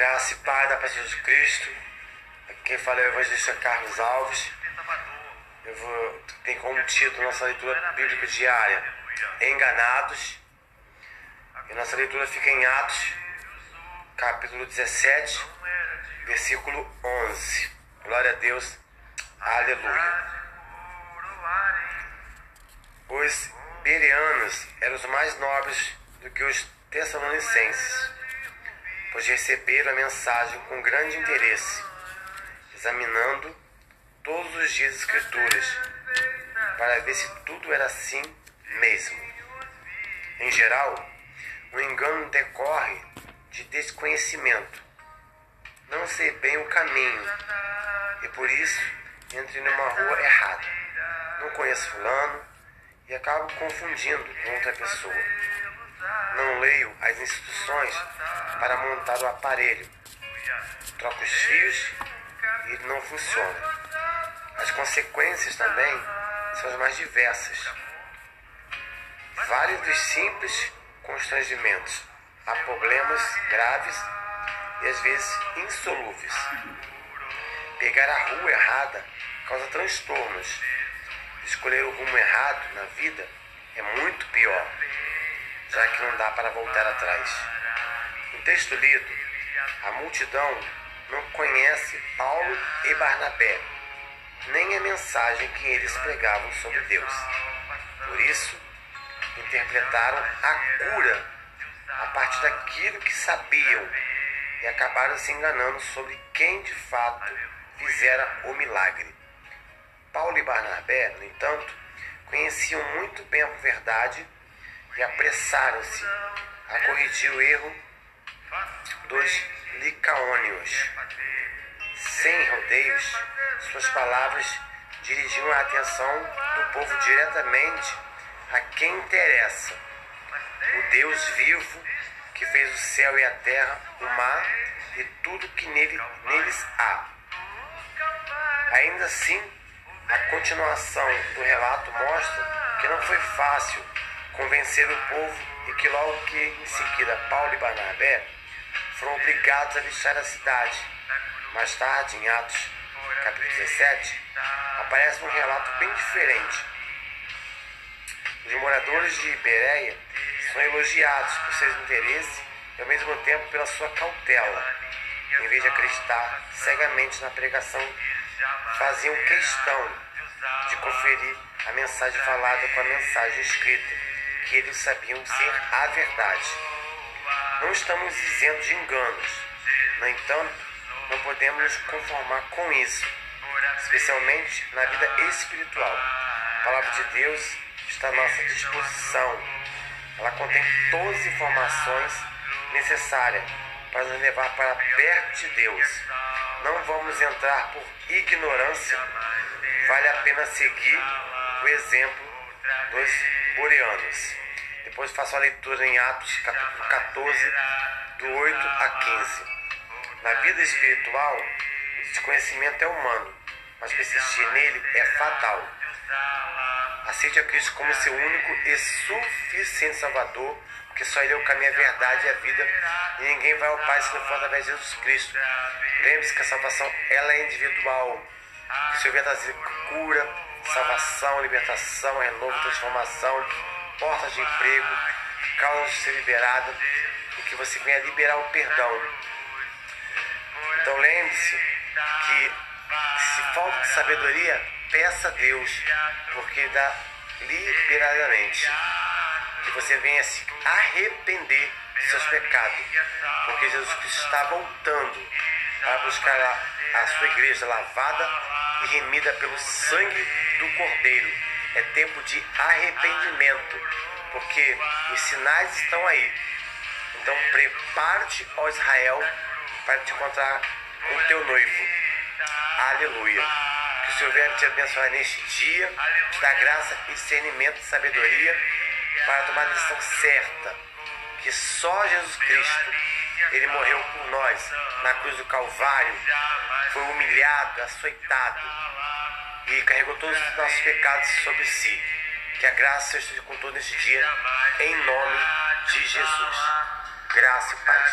Graça e paz da paz de Jesus Cristo. Aqui quem fala é o evangelista Carlos Alves. Eu vou tem como título nossa leitura bíblica diária Enganados. E nossa leitura fica em Atos, capítulo 17, versículo 11. Glória a Deus. Aleluia. Os bereanos eram os mais nobres do que os tessalonicenses, pois receberam a mensagem com grande interesse, examinando todos os dias as Escrituras, para ver se tudo era assim mesmo. Em geral, o engano decorre de desconhecimento, não sei bem o caminho, e por isso entrei numa rua errada. Não conheço fulano e acabo confundindo com outra pessoa. Não leio as instruções para montar o aparelho. Troco os fios e ele não funciona. As consequências também são as mais diversas. Vários dos simples constrangimentos há problemas graves e às vezes insolúveis. Pegar a rua errada causa transtornos. Escolher o rumo errado na vida é muito pior, já que não dá para voltar atrás. No texto lido, a multidão não conhece Paulo e Barnabé, nem a mensagem que eles pregavam sobre Deus. Por isso, interpretaram a cura a partir daquilo que sabiam e acabaram se enganando sobre quem de fato fizera o milagre. Paulo e Barnabé, no entanto, conheciam muito bem a verdade e apressaram-se a corrigir o erro dos licaônios. Sem rodeios, suas palavras dirigiam a atenção do povo diretamente a quem interessa, o Deus vivo que fez o céu e a terra, o mar e tudo que nele, neles há. Ainda assim, a continuação do relato mostra que não foi fácil convencer o povo e que logo que em seguida Paulo e Barnabé foram obrigados a deixar a cidade. Mais tarde, em Atos capítulo 17, aparece um relato bem diferente. Os moradores de Bereia são elogiados por seus interesses e ao mesmo tempo pela sua cautela. Em vez de acreditar cegamente na pregação, faziam questão de conferir a mensagem falada com a mensagem escrita, que eles sabiam ser a verdade. Não estamos isentos de enganos. No entanto, não podemos nos conformar com isso, especialmente na vida espiritual. A palavra de Deus está à nossa disposição. Ela contém todas as informações necessárias para nos levar para perto de Deus. Não vamos entrar por ignorância. Vale a pena seguir o exemplo dos boreanos. Depois faço a leitura em Atos, capítulo 14, do 8 a 15. Na vida espiritual, o desconhecimento é humano, mas persistir nele é fatal. Aceite a Cristo como seu único e suficiente Salvador, porque só Ele é o caminho, a verdade e a vida, e ninguém vai ao Pai se não for através de Jesus Cristo. Lembre-se que a salvação ela é individual, que o Senhor trazer cura, salvação, libertação, renovo, transformação, portas de emprego, causas de ser liberada, e que você venha liberar o perdão. Então lembre-se que se falta de sabedoria, peça a Deus, porque dá liberadamente. Que você venha se arrepender dos seus pecados, porque Jesus Cristo está voltando para buscar a, a sua igreja lavada e remida pelo sangue do Cordeiro. É tempo de arrependimento, porque os sinais estão aí. Então prepare-te, ó Israel, para te encontrar com o teu noivo. Aleluia. Que o Senhor venha te abençoar neste dia, te dar graça discernimento e sabedoria para tomar a decisão certa. Que só Jesus Cristo, Ele morreu por nós na cruz do Calvário, foi humilhado, açoitado e carregou todos os nossos pecados sobre si. Que a graça esteja com todo neste dia, em nome de Jesus. Graça e paz.